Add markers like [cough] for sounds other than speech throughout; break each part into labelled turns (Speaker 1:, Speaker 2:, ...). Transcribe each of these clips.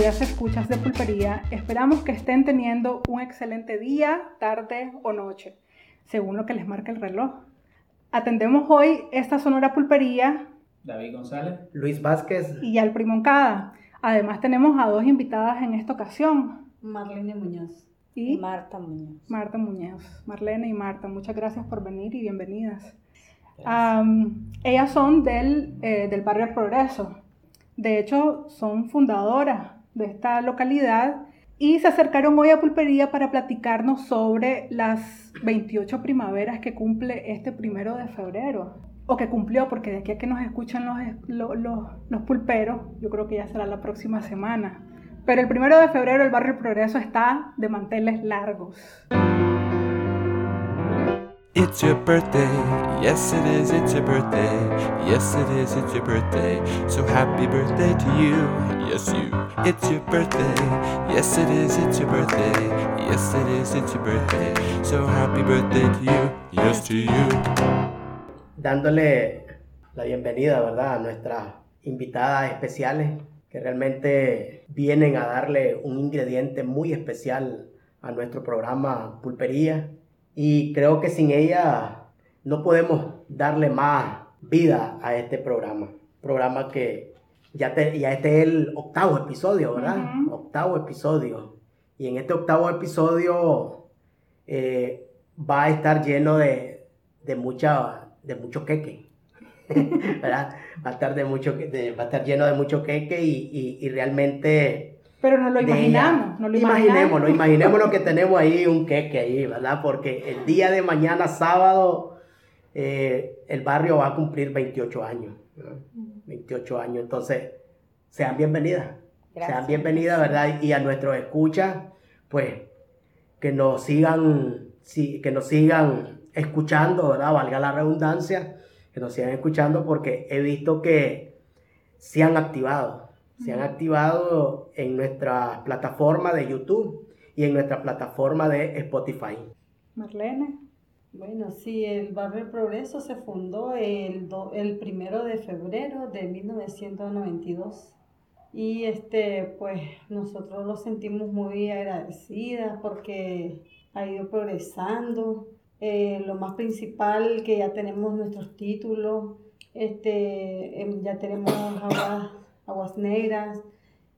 Speaker 1: distinguidas escuchas de pulpería. Esperamos que estén teniendo un excelente día, tarde o noche, según lo que les marca el reloj. Atendemos hoy esta sonora pulpería.
Speaker 2: David González.
Speaker 3: Luis Vázquez.
Speaker 1: Y Al Primoncada. Además tenemos a dos invitadas en esta ocasión.
Speaker 4: Marlene Muñoz.
Speaker 1: Y
Speaker 4: Marta Muñoz.
Speaker 1: Marta Muñoz. Marlene y Marta, muchas gracias por venir y bienvenidas. ellas son del, eh, del barrio Progreso. De hecho, son fundadoras de esta localidad y se acercaron hoy a Pulpería para platicarnos sobre las 28 primaveras que cumple este primero de febrero. O que cumplió, porque de aquí a que nos escuchan los, los, los, pulperos, yo creo que ya será la próxima semana. Pero el primero de febrero el barrio Progreso está de manteles largos.
Speaker 5: It's your birthday, yes it is, it's your birthday, yes it is, it's your birthday. So happy birthday to you, yes you. It's your birthday, yes it is, it's your birthday, yes it is, it's your birthday. So happy birthday to you, yes to you.
Speaker 3: Dándole la bienvenida, ¿verdad? A nuestras invitadas especiales que realmente vienen a darle un ingrediente muy especial a nuestro programa Pulpería y creo que sin ella no podemos darle más vida a este programa. Programa que ya, te, ya este es el octavo episodio, ¿verdad? Octavo episodio. Y en este octavo episodio eh, va a estar lleno de, de, mucha, de mucho queque. [laughs] ¿verdad? Va a estar, de mucho, va a estar lleno de mucho queque y, y, y realmente
Speaker 1: pero no lo imaginamos, no lo
Speaker 3: imaginemos, imaginemos lo que tenemos ahí, un queque ahí, ¿verdad? Porque el día de mañana, sábado, eh, el barrio va a cumplir 28 años. 28 años, entonces, sean bienvenidas. Sean bienvenidas, ¿verdad? Y a nuestros escuchas, pues, que nos sigan, que nos sigan escuchando, ¿verdad? Valga la redundancia, que nos sigan escuchando porque he visto que se han activado se han activado en nuestra plataforma de YouTube y en nuestra plataforma de Spotify.
Speaker 1: Marlene.
Speaker 4: Bueno, sí, el Barrio Progreso se fundó el, el primero de febrero de 1992 y este, pues nosotros lo sentimos muy agradecidas porque ha ido progresando. Eh, lo más principal que ya tenemos nuestros títulos, este, em, ya tenemos ahora aguas negras,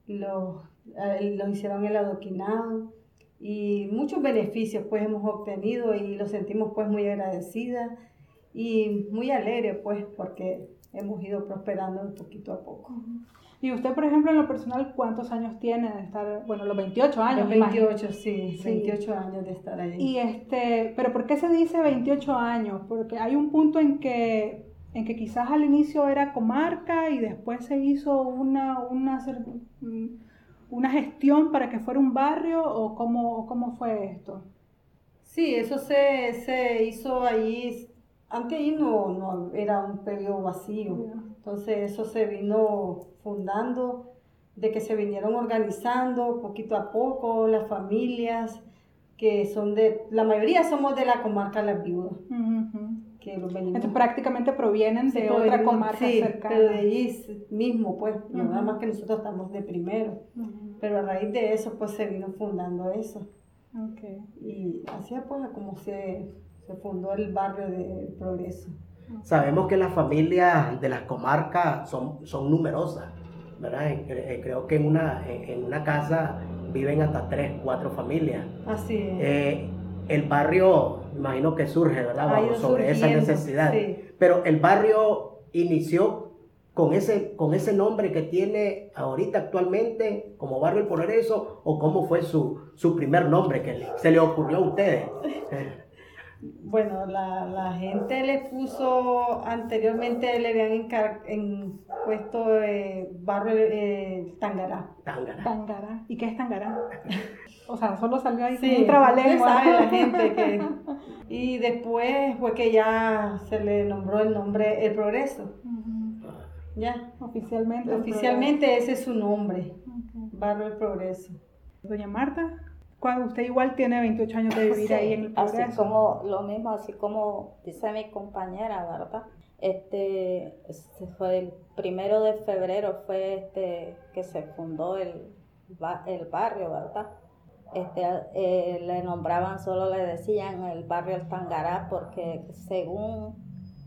Speaker 4: lo, eh, lo hicieron el adoquinado y muchos beneficios pues hemos obtenido y lo sentimos pues muy agradecida y muy alegre pues porque hemos ido prosperando un poquito a poco.
Speaker 1: Y usted, por ejemplo, en lo personal, ¿cuántos años tiene de estar, bueno, los 28 años?
Speaker 4: Los 28, sí, 28 años de estar ahí.
Speaker 1: Y este, pero ¿por qué se dice 28 años? Porque hay un punto en que en que quizás al inicio era comarca y después se hizo una, una, una gestión para que fuera un barrio o cómo, cómo fue esto?
Speaker 4: Sí, eso se, se hizo ahí, antes ahí no, no era un periodo vacío, entonces eso se vino fundando, de que se vinieron organizando poquito a poco las familias, que son de, la mayoría somos de la comarca Las Viudas
Speaker 1: que Entonces, prácticamente provienen de otra comarca sí, cercana.
Speaker 4: pero de ahí mismo, pues, nada más que nosotros estamos de primero. Pero a raíz de eso, pues, se vino fundando eso. Okay. Y así es, pues, como se, se fundó el barrio de Progreso.
Speaker 3: Sabemos que las familias de las comarcas son, son numerosas, ¿verdad? Eh, creo que en una, en una casa viven hasta tres, cuatro familias.
Speaker 4: Así es.
Speaker 3: Eh, el barrio, imagino que surge, ¿verdad? sobre esa necesidad. Pero el barrio inició con ese, con ese nombre que tiene ahorita actualmente como Barrio El Progreso o cómo fue su, su primer nombre que se le ocurrió a ustedes. [laughs]
Speaker 4: Bueno, la, la, gente le puso, anteriormente le habían en, puesto eh, barrio eh, Tangará.
Speaker 1: Tangará. ¿Y qué es Tangará? [laughs] O sea, solo salió ahí sí, un trabalengua.
Speaker 4: la gente que... [laughs] Y después fue que ya se le nombró el nombre El Progreso. Ya.
Speaker 1: Oficialmente.
Speaker 4: Oficialmente ese es su nombre. Barrio El Progreso.
Speaker 1: Doña Marta. Cuando usted igual tiene 28 años de vivir
Speaker 2: Sí,
Speaker 1: ahí en el
Speaker 2: así
Speaker 1: progreso.
Speaker 2: como lo mismo, así como dice mi compañera, ¿verdad? Este, este fue el primero de febrero fue este que se fundó el, el barrio, ¿verdad? Este, eh, le nombraban, solo le decían el barrio El Tangará porque según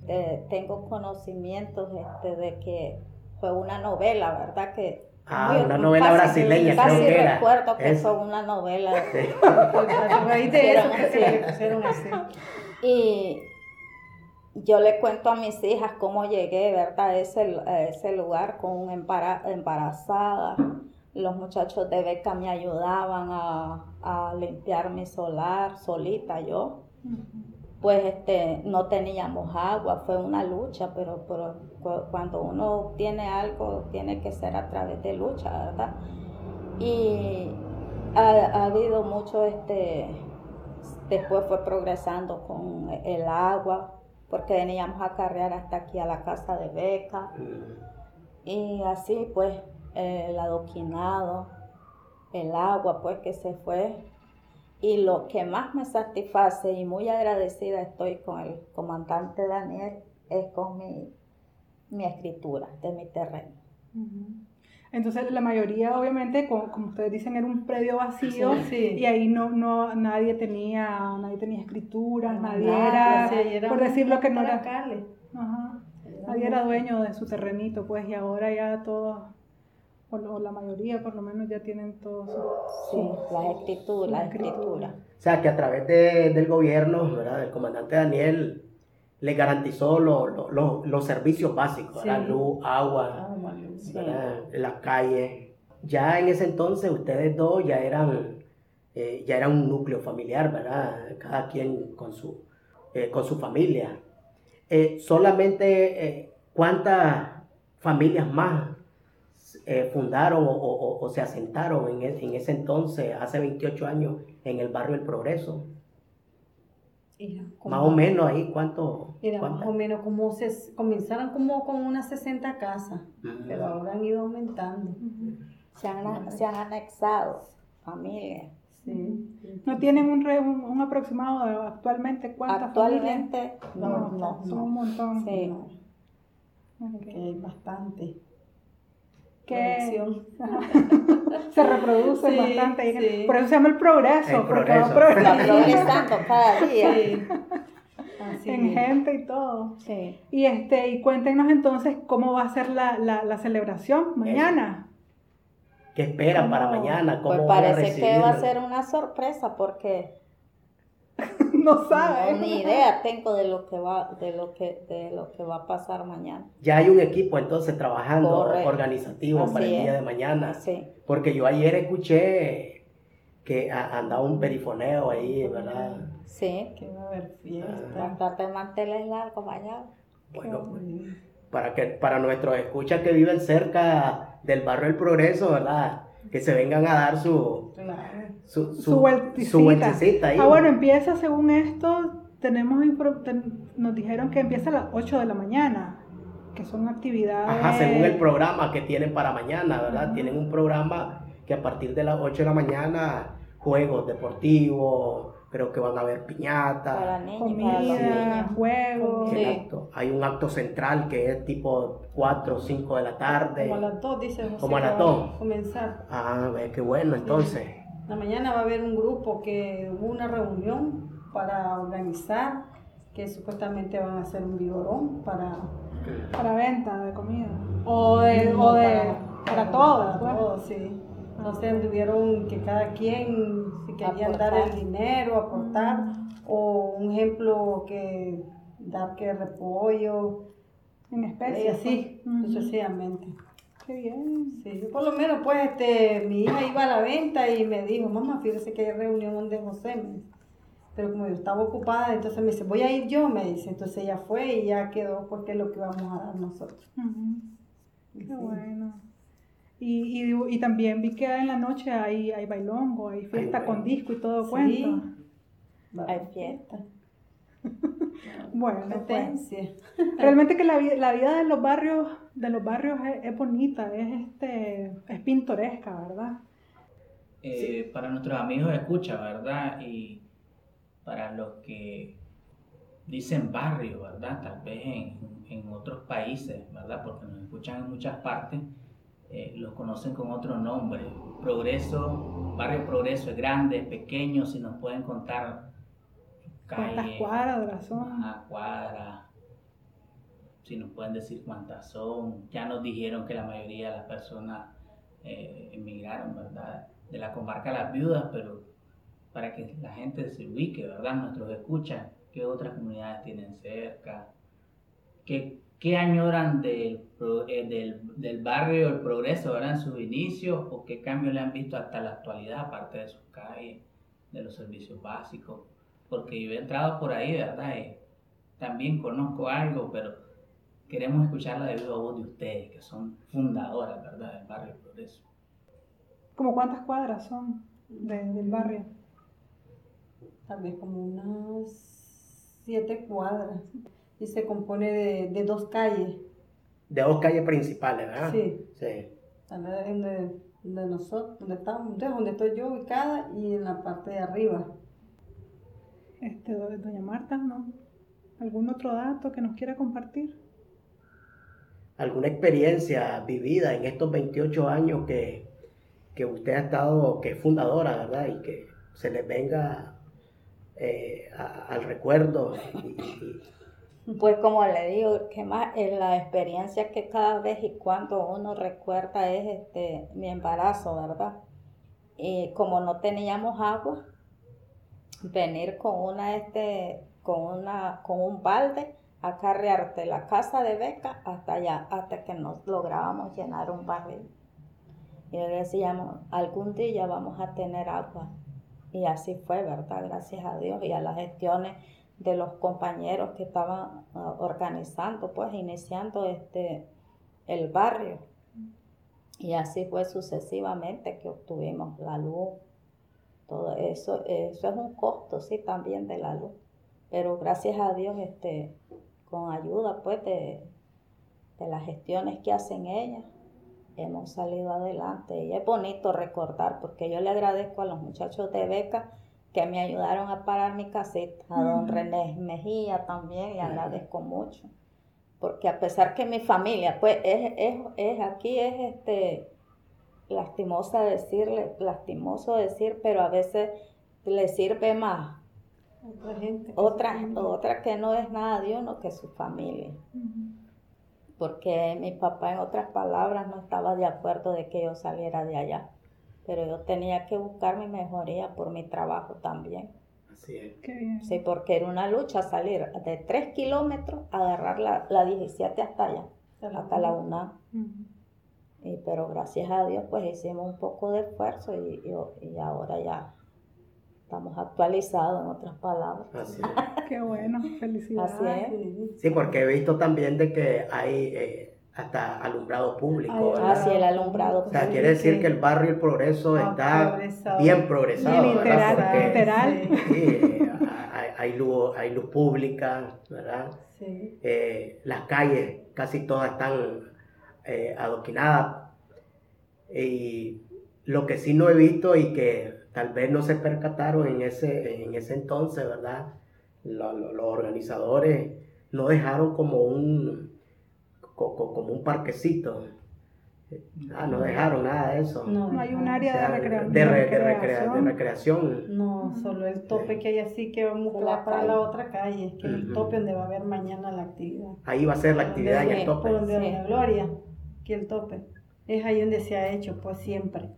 Speaker 2: eh, tengo conocimientos este, de que fue una novela, ¿verdad? Que
Speaker 3: Ah,
Speaker 2: muy-
Speaker 3: una novela brasileña,
Speaker 2: Casi
Speaker 3: creo que era.
Speaker 2: recuerdo que fue una novela.
Speaker 4: A raíz de eso que se
Speaker 2: Sí.
Speaker 4: le pusieron así.
Speaker 2: Y yo le cuento a mis hijas cómo llegué, ¿verdad? A ese, a ese lugar con un embara- embarazada. Los muchachos de beca me ayudaban a, a limpiar mi solar solita yo. Pues este, no teníamos agua, fue una lucha, pero, pero cu- cuando uno tiene algo, tiene que ser a través de lucha, ¿verdad? Y ha, ha habido mucho, este, después fue progresando con el agua, porque veníamos a carrear hasta aquí a la casa de beca. Y así pues el adoquinado, el agua pues que se fue. Y lo que más me satisface y muy agradecida estoy con el comandante Daniel es con mi, mi escritura de mi terreno.
Speaker 1: Entonces la mayoría, obviamente, como, como ustedes dicen, era un predio vacío
Speaker 4: Sí.
Speaker 1: y ahí no, no nadie tenía, nadie tenía escrituras, nadie
Speaker 2: nada,
Speaker 1: era,
Speaker 4: Sí, era
Speaker 1: por decirlo que no era, ajá, nadie era dueño de su terrenito, pues, y ahora ya todos, o, la mayoría por lo menos ya tienen todo su,
Speaker 2: Sí, la escritura, la
Speaker 1: escritura.
Speaker 3: O sea, que a través de- del gobierno, ¿verdad? El comandante Daniel le garantizó lo- lo- lo- los servicios básicos.
Speaker 4: Sí.
Speaker 3: Luz, agua,
Speaker 4: Ah,
Speaker 3: las calles. Ya en ese entonces ustedes dos ya eran, eh, ya era un núcleo familiar, ¿verdad? Cada quien con su, eh, con su familia. Eh, solamente, eh, ¿cuántas familias más eh, fundaron o, o- o se asentaron en, e- en ese entonces, hace 28 años, en el barrio El Progreso?
Speaker 4: Era como-
Speaker 3: Más o menos ahí, ¿cuánto?
Speaker 4: Era más o menos como se comenzaron como con unas 60 casas, pero ahora han ido aumentando.
Speaker 2: Se han, se han anexado familias.
Speaker 4: Sí.
Speaker 1: ¿No tienen un, re- un, un aproximado de actualmente cuántas
Speaker 2: Actualmente,
Speaker 1: familias?
Speaker 2: no, no,
Speaker 1: son un montón.
Speaker 2: Sí.
Speaker 1: Ok.
Speaker 4: Que hay bastante.
Speaker 1: Que [laughs] se reproducen
Speaker 4: Sí,
Speaker 1: bastante.
Speaker 4: sí.
Speaker 1: Por eso se llama el progreso,
Speaker 3: El
Speaker 1: porque va
Speaker 3: progreso.
Speaker 2: Va
Speaker 1: progresando
Speaker 2: cada día.
Speaker 4: Sí. Así
Speaker 1: en gente y todo.
Speaker 2: Sí.
Speaker 1: Y este, y cuéntenos entonces cómo va a ser la, la, la celebración mañana.
Speaker 3: ¿Qué esperan para mañana? ¿Cómo
Speaker 2: Pues parece que va a ser una sorpresa porque [laughs]
Speaker 1: no sabe.
Speaker 2: no, ni idea tengo de lo que va de lo que de lo que va a pasar mañana.
Speaker 3: Ya hay un equipo entonces trabajando
Speaker 2: Correcto.
Speaker 3: organizativo
Speaker 2: Así
Speaker 3: para el día
Speaker 2: es.
Speaker 3: de mañana.
Speaker 2: Sí.
Speaker 3: Porque yo ayer escuché que andaba un perifoneo ahí, ¿verdad?
Speaker 2: Sí.
Speaker 4: Que va a haber
Speaker 3: Ah.
Speaker 4: fiesta.
Speaker 2: Bastante manteles largos mañana.
Speaker 3: Bueno, pues, para que para nuestros escuchas que viven cerca del barrio El Progreso, ¿verdad? Que se vengan a dar su
Speaker 4: Claro.
Speaker 3: Su,
Speaker 1: Su vueltecita.
Speaker 3: su vueltecita ahí.
Speaker 1: Ah, bueno, empieza según esto, tenemos nos dijeron que empieza a las 8 de la mañana, que son actividades.
Speaker 3: Ajá, según el programa que tienen para mañana, ¿verdad?
Speaker 1: Ajá.
Speaker 3: Tienen un programa que a partir de las 8 de la mañana, juegos deportivos, creo que van a haber
Speaker 2: para los
Speaker 1: Comida,
Speaker 2: niños.
Speaker 1: juegos.
Speaker 3: el
Speaker 2: Sí.
Speaker 3: acto. Hay un acto central que es tipo 4 o 5 de la tarde.
Speaker 4: Como a las dos, dice José.
Speaker 3: Como a las
Speaker 4: que va
Speaker 3: dos.
Speaker 4: Comenzar.
Speaker 3: Ah, ve, qué bueno, entonces.
Speaker 4: La mañana va a haber un grupo que hubo una reunión para organizar, que supuestamente van a hacer un vigorón para,
Speaker 1: Para venta de comida. O de,
Speaker 4: No,
Speaker 1: o de para, todos.
Speaker 4: para
Speaker 1: pues.
Speaker 4: todos, sí. Entonces tuvieron que cada quien, si querían dar el dinero, aportar, o un ejemplo que dar que repollo,
Speaker 1: En
Speaker 4: y
Speaker 1: especie.
Speaker 4: así,
Speaker 1: pues.
Speaker 4: Sucesivamente.
Speaker 1: Qué bien.
Speaker 4: Sí, yo por lo menos pues este, mi hija iba a la venta y me dijo, mamá, fíjese que hay reunión donde José, me dice. pero como yo estaba ocupada, entonces me dice, voy a ir yo, me dice, entonces ella fue y ya quedó porque es lo que vamos a dar nosotros. Sí.
Speaker 1: Qué bueno. Y, y, y también vi que en la noche hay, hay bailongo, hay fiesta
Speaker 3: Hay
Speaker 1: con disco y todo
Speaker 4: Sí.
Speaker 1: cuento.
Speaker 2: Hay fiesta.
Speaker 1: Bueno, pues. Realmente que la, la vida de los barrios, de los barrios es, es bonita, es este, es pintoresca, ¿verdad?
Speaker 6: eh, para nuestros amigos de escucha, ¿verdad? Y para los que dicen barrio, ¿verdad? Tal vez en, en otros países, ¿verdad? Porque nos escuchan en muchas partes, eh, los conocen con otro nombre. Progreso, barrio Progreso es grande, es pequeño, si nos pueden contar
Speaker 1: ¿Cuántas cuadras son?
Speaker 6: ajá, cuadra, si nos pueden decir cuántas son. Ya nos dijeron que la mayoría de las personas eh, emigraron, ¿verdad? De la comarca Las Viudas, pero para que la gente se ubique, ¿verdad? Nuestros escuchan, qué otras comunidades tienen cerca, qué, qué añoran del, eh, del, del barrio El Progreso, ¿verdad? En sus inicios, o qué cambios le han visto hasta la actualidad, aparte de sus calles, de los servicios básicos, porque yo he entrado por ahí, ¿verdad? Y también conozco algo, pero queremos escuchar la de viva voz de ustedes, que son fundadoras, ¿verdad? Del barrio Progreso.
Speaker 1: ¿Como cuántas cuadras son de- del barrio?
Speaker 4: Tal vez como unas siete cuadras. Y se compone de, de dos calles.
Speaker 3: De dos calles principales, ¿verdad?
Speaker 4: Sí.
Speaker 3: Sí.
Speaker 4: Donde, donde, donde nosotros, donde estamos, donde estoy yo ubicada y en la parte de arriba.
Speaker 1: Este, do- doña Marta, ¿no? ¿Algún otro dato que nos quiera compartir?
Speaker 3: ¿Alguna experiencia vivida en estos 28 años que, que usted ha estado, que es fundadora, ¿verdad? Y que se les venga eh, a- al recuerdo. y- y-
Speaker 2: Pues como le digo, que más eh, la experiencia que cada vez y cuando uno recuerda es este mi embarazo, ¿verdad? Y como no teníamos agua, venir con una este con una con un balde a carrear de la casa de beca hasta allá, hasta que nos lográbamos llenar un barril. Y le decíamos, algún día vamos a tener agua. Y así fue, ¿verdad? Gracias a Dios y a las gestiones de los compañeros que estaban ah, organizando, pues iniciando este el barrio. Y así fue sucesivamente que obtuvimos la luz. Todo eso, eso es un costo, sí, también de la luz. Pero gracias a Dios, este, con ayuda pues de, de las gestiones que hacen ellas, hemos salido adelante. Y es bonito recordar, porque yo le agradezco a los muchachos de beca que me ayudaron a parar mi caseta, a don. René Mejía también, le agradezco mucho. Porque a pesar que mi familia, pues es, es, es aquí es este lastimosa decirle, lastimoso decir, pero a veces le sirve más
Speaker 4: Otra gente. que
Speaker 2: otra, otra que no es nada de uno que su familia. Porque mi papá, en otras palabras, no estaba de acuerdo de que yo saliera de allá. Pero yo tenía que buscar mi mejoría por mi trabajo también.
Speaker 3: así es.
Speaker 1: Qué bien.
Speaker 2: Sí, porque era una lucha salir de 3 kilómetros, agarrar la, la 17 hasta allá, hasta la UNAM.
Speaker 1: Ujú.
Speaker 2: Y, pero gracias a Dios, pues hicimos un poco de esfuerzo y, y- y ahora ya estamos actualizados, en otras palabras.
Speaker 3: Así [laughs] es.
Speaker 1: Qué bueno, felicidades.
Speaker 2: Así es.
Speaker 4: Sí.
Speaker 3: Porque he visto también de que hay eh, hasta alumbrado público, ¿verdad?
Speaker 2: Así el alumbrado.
Speaker 3: O sea, quiere decir
Speaker 4: sí.
Speaker 3: que el barrio El Progreso
Speaker 4: Ha
Speaker 3: está
Speaker 4: progresado.
Speaker 3: bien progresado,
Speaker 1: Bien literal,
Speaker 3: Porque
Speaker 1: literal.
Speaker 4: Sí.
Speaker 3: sí, hay, hay luz, hay luz pública, ¿verdad?
Speaker 4: Sí.
Speaker 3: Eh, las calles casi todas están eh, adoquinadas. Y lo que sí no he visto y que tal vez no se percataron en ese, en ese entonces, ¿verdad? Lo- lo- los organizadores no dejaron como un, co- co- como un parquecito. Ah, no dejaron nada de eso.
Speaker 4: No,
Speaker 1: No hay un.
Speaker 3: O
Speaker 1: área
Speaker 3: sea,
Speaker 1: de, recrea-
Speaker 3: de, re- de
Speaker 1: recreación.
Speaker 3: recrea- de recreación.
Speaker 4: No, solo el tope que hay así que vamos que
Speaker 2: la
Speaker 4: para la otra calle, que es el tope donde va a haber mañana la actividad.
Speaker 3: Ahí va a ser la actividad en el tope.
Speaker 4: Por donde
Speaker 2: Sí.
Speaker 4: Doña Gloria, que el tope. Es ahí donde se ha hecho, pues siempre.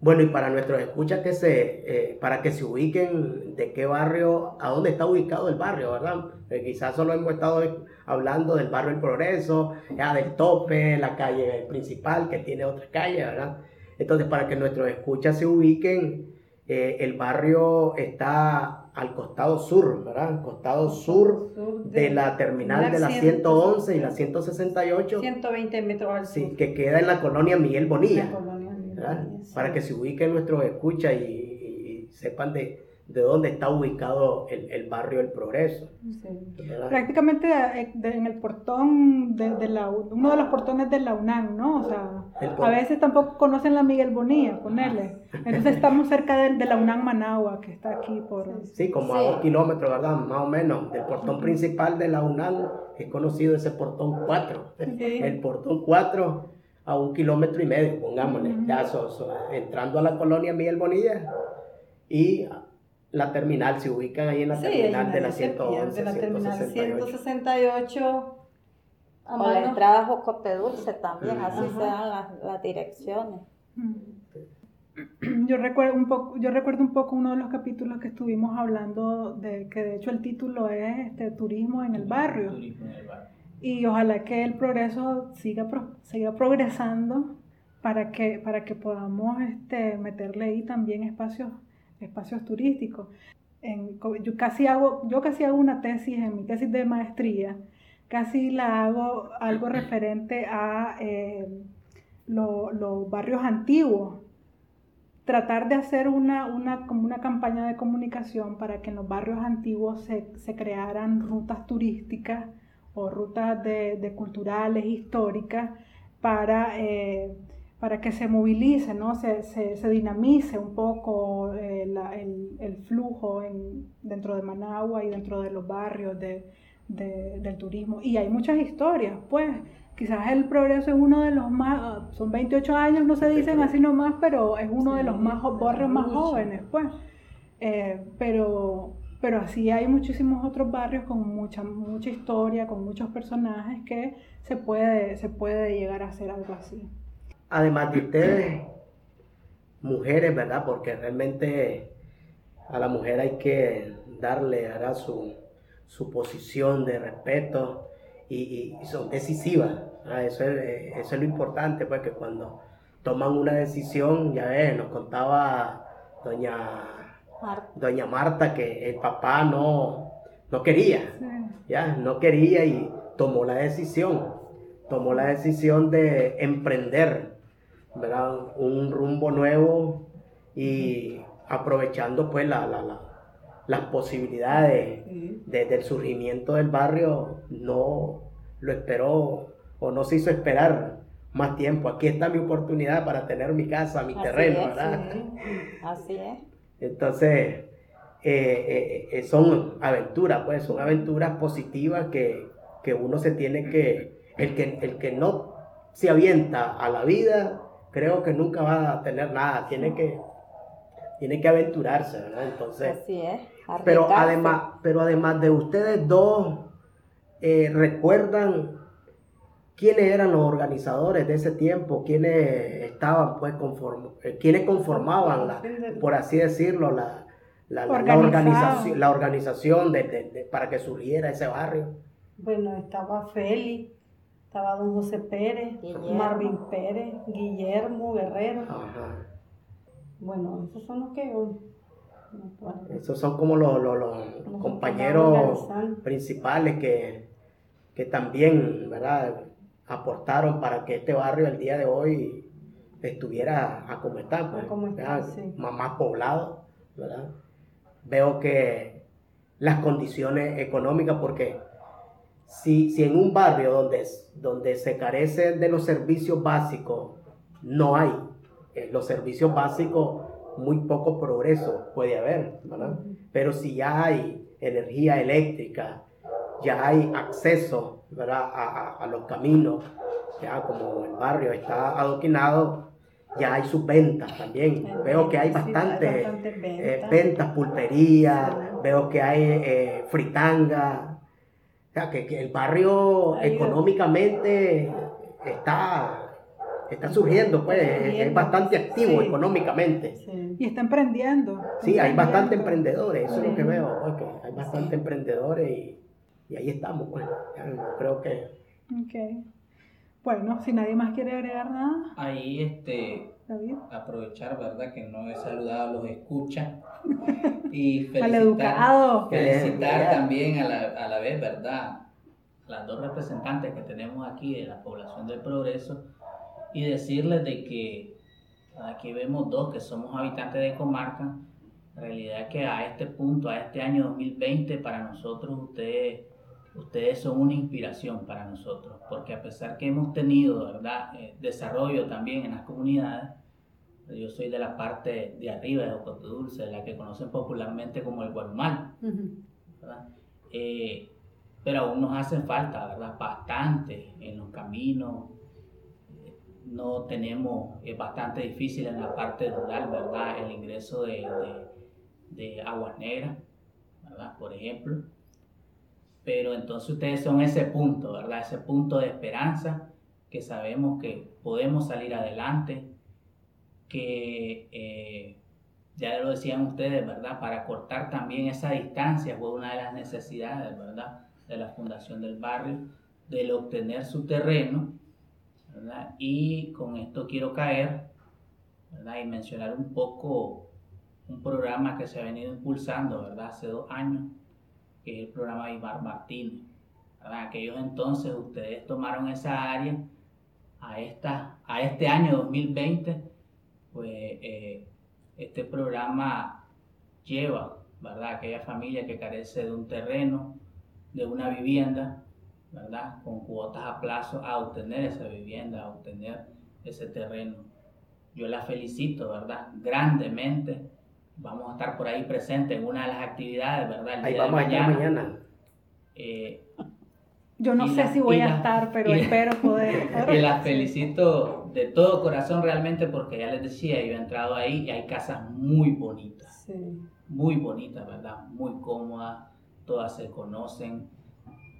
Speaker 3: Bueno, y para nuestros escuchas que se, eh, para que se ubiquen de qué barrio, a dónde está ubicado el barrio, ¿verdad? Eh, quizás solo hemos estado hablando del barrio El Progreso, ya del tope, la calle principal que tiene otra calle, ¿verdad? Entonces, para que nuestros escuchas se ubiquen, eh, el barrio está al costado sur, ¿verdad? Al costado sur
Speaker 4: Sur
Speaker 3: de la terminal de la 111 y la 168,
Speaker 4: 120 metros al sur.
Speaker 3: sí, que queda en la colonia Miguel
Speaker 4: La
Speaker 3: Bonilla.
Speaker 4: colonia Miguel
Speaker 3: ¿verdad?
Speaker 4: Bonilla, sí.
Speaker 3: Para que se ubiquen nuestros escuchas y, y- sepan de, de dónde está ubicado el, el barrio El Progreso.
Speaker 4: Sí.
Speaker 1: Prácticamente eh, en el portón de, de la, uno de los portones de la UNAM, ¿no? O sea, a veces tampoco conocen la Miguel Bonilla, ponerle. Entonces [laughs] estamos cerca de, de la UNAM Managua, que está aquí por...
Speaker 3: Sí, como a
Speaker 2: Sí.
Speaker 3: dos kilómetros, ¿verdad? Más o menos. Del portón principal de la UNAM es conocido ese portón 4. El portón 4 a un kilómetro y medio, pongámosle. Ya so- so- entrando a la colonia Miguel Bonilla y la terminal, se ubican ahí en la
Speaker 4: Sí,
Speaker 3: terminal de la
Speaker 4: nadie se pierde,
Speaker 3: 111,
Speaker 4: la terminal
Speaker 3: 168.
Speaker 4: 168. A
Speaker 2: O la entrada a Jocote Dulce también, así
Speaker 4: Ajá.
Speaker 2: se dan las, las direcciones.
Speaker 1: Yo recuerdo un poco, yo recuerdo un poco uno de los capítulos que estuvimos hablando de que de hecho el título es este turismo en el barrio.
Speaker 6: Turismo en el barrio.
Speaker 1: Y ojalá que el progreso siga, pro- siga progresando para que, para que podamos este, meterle ahí también espacios, espacios turísticos. En yo, casi hago, yo casi hago una tesis, en mi tesis de maestría, casi la hago algo referente a eh, lo- los barrios antiguos. Tratar de hacer una, una, como una campaña de comunicación para que en los barrios antiguos se, se crearan rutas turísticas o rutas de, de culturales, históricas, para, eh, para que se movilice, ¿no? se, se, se dinamice un poco eh, la- el, el flujo en, dentro de Managua y dentro de los barrios de, de- del turismo. Y hay muchas historias, pues quizás el progreso es uno de los más, son 28 años, no se dicen así nomás, pero es uno de los más barrios más jóvenes, pues. Eh, pero, pero así hay muchísimos otros barrios con mucha, mucha historia, con muchos personajes que se puede, se puede llegar a hacer algo así.
Speaker 3: Además de ustedes, mujeres, ¿verdad? Porque realmente a la mujer hay que darle ¿verdad? Su, su posición de respeto y, son decisivas. Eso, es, eh, eso es lo importante, pues que cuando toman una decisión, ya ves, nos contaba doña,
Speaker 2: Marta.
Speaker 3: doña Marta que el papá no, no quería.
Speaker 1: Sí.
Speaker 3: ya no quería y tomó la decisión, tomó la decisión de emprender, ¿verdad? Un rumbo nuevo y aprovechando pues la, la- la- las posibilidades de- del surgimiento del barrio, no lo esperó o no se hizo esperar más tiempo. Aquí está mi oportunidad para tener mi casa, mi
Speaker 2: Así
Speaker 3: terreno,
Speaker 2: es,
Speaker 3: ¿verdad?
Speaker 2: Así es.
Speaker 3: Entonces, eh, eh, eh, son aventuras, pues, son aventuras positivas que, que uno se tiene que, el que, el que no se avienta a la vida, creo que nunca va a tener nada, tiene que, tiene que aventurarse, ¿verdad? Entonces,
Speaker 2: Así es.
Speaker 3: Pero además, pero además de ustedes dos, eh, ¿recuerdan quiénes eran los organizadores de ese tiempo? ¿Quiénes estaban, pues, conform eh, quiénes conformaban, la, por así decirlo, la, la, organización, la organización de, de- de- para que surgiera ese barrio?
Speaker 4: Bueno, estaba Félix, estaba don José Pérez,
Speaker 2: Guillermo.
Speaker 4: Marvin Pérez, Guillermo Guerrero.
Speaker 3: Ajá.
Speaker 4: Bueno, esos son los que
Speaker 3: Esos son como los, los- compañeros principales que, que también, ¿verdad? aportaron para que este barrio el día de hoy estuviera a como está, pues,
Speaker 4: A como está,
Speaker 3: ¿verdad?
Speaker 4: sí.
Speaker 3: más, más poblado, ¿verdad? Veo que las condiciones económicas, porque si, si en un barrio donde, donde se carecen de los servicios básicos, no hay eh, los servicios básicos, muy poco progreso puede haber, ¿verdad? Pero si ya hay energía eléctrica, ya hay acceso ¿verdad? A, a- a los caminos, ya como el barrio está adoquinado, ya hay sus ventas también. Veo que hay
Speaker 4: bastantes
Speaker 3: eh,
Speaker 4: ventas.
Speaker 3: ventas, pulpería,
Speaker 4: Sí.
Speaker 3: veo que hay eh, fritanga. O sea, que, que el barrio económicamente está, está surgiendo, pues,
Speaker 4: Está
Speaker 3: es- bastante activo
Speaker 4: Sí.
Speaker 3: económicamente.
Speaker 4: Sí.
Speaker 1: Y está emprendiendo.
Speaker 3: Sí, hay bastante emprendedores, eso es lo que veo, pues, hay bastante emprendedores y, y ahí estamos, pues. Ya, yo creo que
Speaker 1: Ok. Bueno, si nadie más quiere agregar nada,
Speaker 6: Ahí, este,
Speaker 1: David.
Speaker 6: aprovechar, ¿verdad? Que no he saludado a los escucha [laughs] y felicitar, felicitar
Speaker 3: Bien.
Speaker 6: también a la, a la vez, ¿verdad? Las dos representantes que tenemos aquí de la población del progreso y decirles de que aquí vemos dos que somos habitantes de comarca La realidad que a este punto, a este año 2020, para nosotros ustedes, ustedes son una inspiración para nosotros, porque a pesar que hemos tenido ¿verdad? Eh, desarrollo también en las comunidades, yo soy de la parte de arriba de Ocoto Dulce, la que conocen popularmente como el Guarumal, ¿verdad? Eh, pero aún nos hacen falta, ¿verdad? Bastante en los caminos, no tenemos, es bastante difícil en la parte rural, ¿verdad? El ingreso de, de, aguas negras, ¿verdad? Por ejemplo. Pero entonces ustedes son ese punto, ¿verdad? Ese punto de esperanza que sabemos que podemos salir adelante, que eh, ya lo decían ustedes, ¿verdad? Para cortar también esa distancia fue una de las necesidades, ¿verdad? De la fundación del barrio, del obtener su terreno y con esto quiero caer y mencionar un poco un programa que se ha venido impulsando ¿verdad? hace dos años, que es el programa Ibar Martínez. Aquellos entonces ustedes tomaron esa área a, esta, a este año 2020, pues eh, este programa lleva ¿verdad? aquella familia que carece de un terreno, de una vivienda, ¿verdad? Con cuotas a plazo a obtener esa vivienda, a obtener ese terreno. Yo la felicito, ¿verdad? Grandemente. Vamos a estar por ahí presentes en una de las actividades, ¿verdad?
Speaker 3: ahí vamos allá mañana.
Speaker 1: Eh, yo no sé si voy a estar, pero espero poder. [laughs]
Speaker 6: y la felicito de todo corazón realmente porque ya les decía, yo he entrado ahí y hay casas muy bonitas. Sí. Muy bonitas, ¿verdad? Muy cómodas, todas se conocen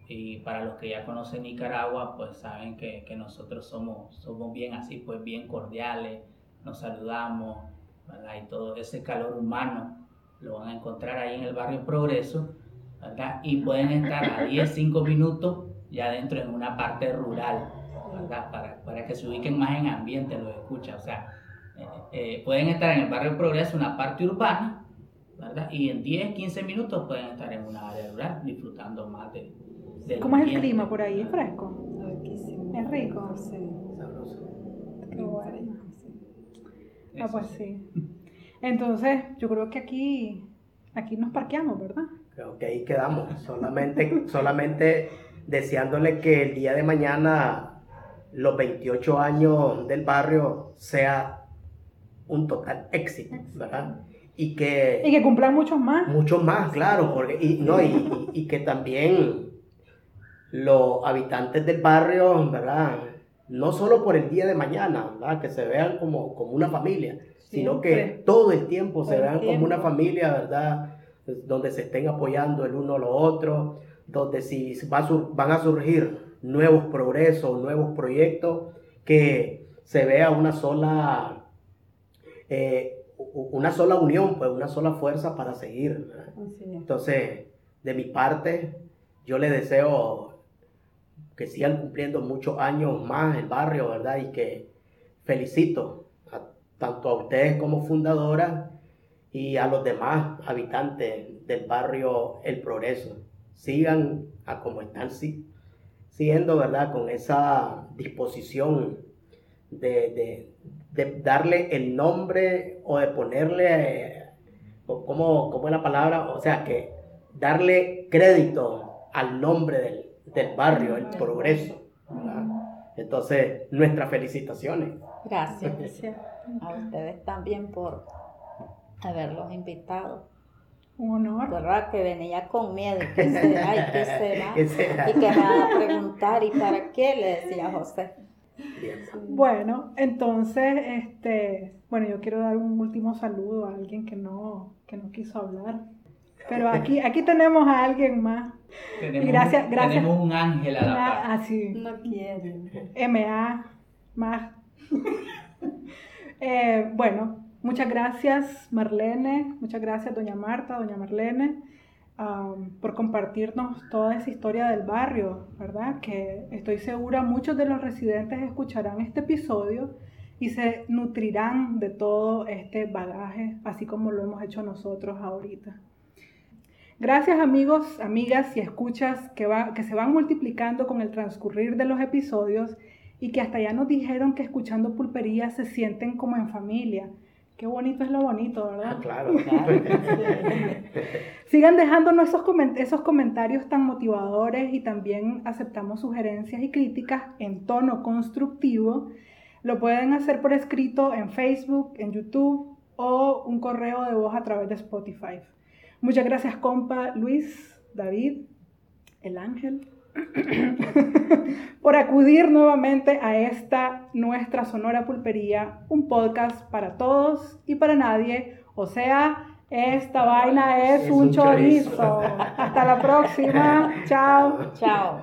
Speaker 6: y para los que ya conocen Nicaragua, pues saben que, que nosotros somos, somos bien así, pues bien cordiales, nos saludamos, ¿verdad? Y todo ese calor humano lo van a encontrar ahí en el barrio Progreso, ¿verdad? Y pueden estar a 10, 5 minutos ya dentro en una parte rural, ¿verdad? Para, para que se ubiquen más en ambiente, los escucha, o sea, eh, eh, pueden estar en el barrio Progreso, una parte urbana, ¿verdad? Y en 10, 15 minutos pueden estar en una área rural disfrutando más de,
Speaker 1: ¿Cómo es el clima por ahí? ¿Es fresco? ¿Es rico?
Speaker 4: Sí.
Speaker 1: Sabroso. Qué bueno. Ah, pues sí. Entonces, yo creo que aquí, aquí nos parqueamos, ¿verdad?
Speaker 3: Creo que ahí quedamos. Solamente, [laughs] solamente deseándole que el día de mañana los 28 años del barrio sea un total éxito, ¿verdad?
Speaker 1: Y que, y que cumplan muchos más.
Speaker 3: Muchos más, claro, porque, y, no, y, y que también los habitantes del barrio, ¿verdad? No solo por el día de mañana, ¿verdad? Que se vean como, como una familia, sino que todo el tiempo se vean como una familia, ¿verdad? Donde se estén apoyando el uno a lo otro, donde si van a surgir nuevos progresos, nuevos proyectos, que se vea una sola, eh, una sola unión, pues una sola fuerza para seguir. Entonces, de mi parte, yo le deseo que sigan cumpliendo muchos años más el barrio, ¿verdad? Y que felicito tanto a ustedes como fundadora y a los demás habitantes del barrio El Progreso. Sigan a como están siendo, ¿verdad? Con esa disposición de, darle el nombre o de ponerle, ¿cómo, ¿cómo es la palabra? O sea, que darle crédito al nombre del del barrio, el progreso. Entonces, nuestras felicitaciones.
Speaker 2: Gracias. [laughs] A ustedes también por haberlos invitado.
Speaker 1: Un honor.
Speaker 2: ¿Verdad? Que venía con miedo. ¿Qué será? ¿Y qué será? [laughs] Y que me van a preguntar, ¿y para qué? Le decía José.
Speaker 1: Bueno, entonces, este, bueno, yo quiero dar un último saludo a alguien que no, que no quiso hablar. Pero aquí, aquí tenemos a alguien más.
Speaker 6: Tenemos, gracias, gracias. Tenemos un ángel a la par.
Speaker 1: Así.
Speaker 2: No quieren.
Speaker 1: MA, más. [laughs] eh, bueno, muchas gracias Marlene, muchas gracias doña Marta, doña Marlene, um, por compartirnos toda esa historia del barrio, ¿verdad? Que estoy segura muchos de los residentes escucharán este episodio y se nutrirán de todo este bagaje, así como lo hemos hecho nosotros ahorita. Gracias amigos, amigas y escuchas que, va, que se van multiplicando con el transcurrir de los episodios y que hasta ya nos dijeron que escuchando pulpería se sienten como en familia. Qué bonito es lo bonito, ¿verdad?
Speaker 3: Ah, claro. [laughs]
Speaker 1: Sigan dejando esos, esos comentarios tan motivadores y también aceptamos sugerencias y críticas en tono constructivo. Lo pueden hacer por escrito en Facebook, en YouTube o un correo de voz a través de Spotify. Muchas gracias, compa Luis, David, el ángel, por acudir nuevamente a esta nuestra Sonora Pulpería, un podcast para todos y para nadie. O sea, esta vaina es, un, chorizo. Hasta la próxima. [laughs] Chao.
Speaker 2: Chao.